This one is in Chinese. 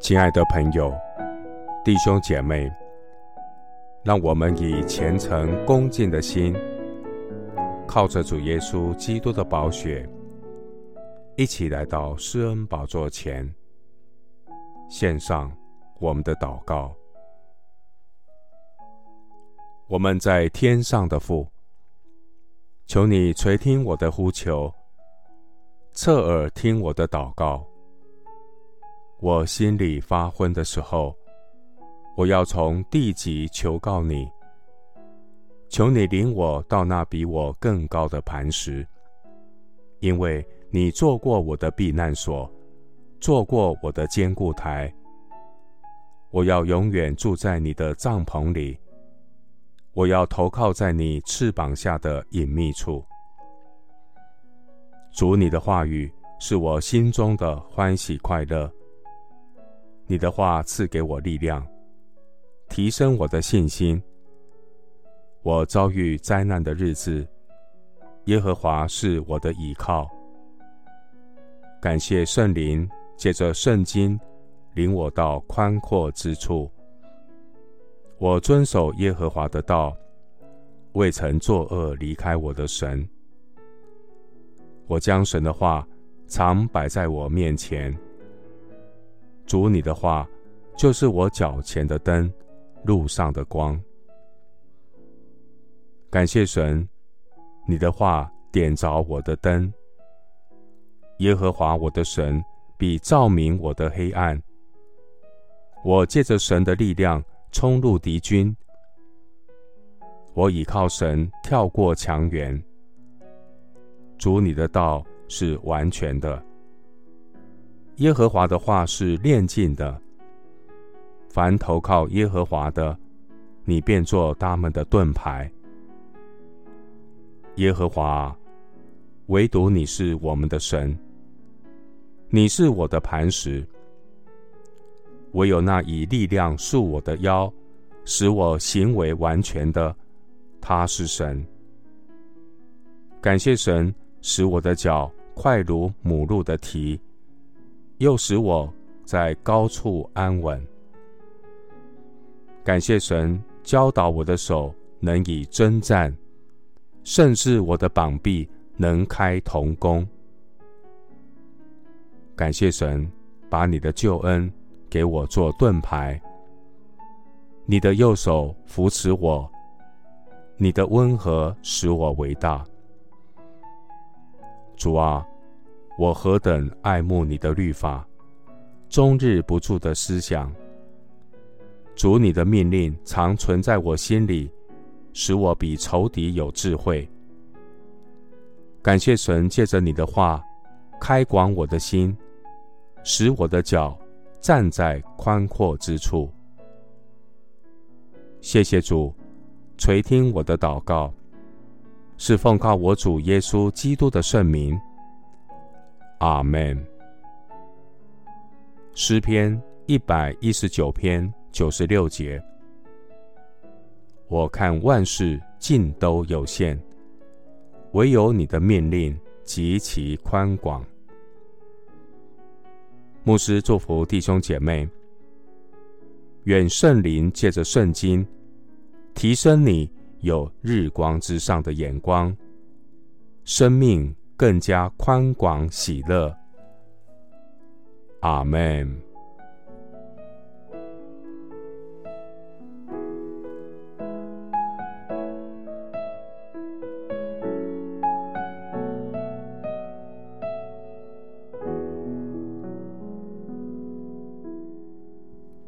亲爱的朋友、弟兄姐妹，让我们以虔诚恭敬的心，靠着主耶稣基督的宝血，一起来到施恩宝座前，献上我们的祷告。我们在天上的父，求你垂听我的呼求，侧耳听我的祷告。我心里发昏的时候，我要从地极求告你，求你领我到那比我更高的磐石，因为你做过我的避难所，做过我的坚固台。我要永远住在你的帐篷里，我要投靠在你翅膀下的隐秘处。主，你的话语是我心中的欢喜快乐。你的话赐给我力量，提升我的信心。我遭遇灾难的日子，耶和华是我的依靠。感谢圣灵借着圣经领我到宽阔之处。我遵守耶和华的道，未曾作恶离开我的神。我将神的话常摆在我面前。主，你的话就是我脚前的灯，路上的光。感谢神，你的话点着我的灯。耶和华我的神必照明我的黑暗。我借着神的力量冲入敌军。我倚靠神跳过墙垣。主，你的道是完全的。耶和华的话是炼净的。凡投靠耶和华的，你便做他们的盾牌。耶和华，唯独你是我们的神，你是我的磐石。唯有那以力量束我的腰，使我行为完全的，他是神。感谢神，使我的脚快如母鹿的蹄。又使我在高处安稳。感谢神教导我的手能以征战，甚至我的膀臂能开铜弓。感谢神把你的救恩给我做盾牌，你的右手扶持我，你的温和使我为大。主啊。我何等爱慕你的律法，终日不住的思想。主，你的命令常存在我心里，使我比仇敌有智慧。感谢神借着你的话，开广我的心，使我的脚站在宽阔之处。谢谢主，垂听我的祷告，是奉靠我主耶稣基督的圣名。阿门。诗篇一百一十九篇九十六节：我看万事尽都有限，唯有你的命令极其宽广。牧师祝福弟兄姐妹，愿圣灵借着圣经提升你有日光之上的眼光，生命更加宽广喜乐。阿门。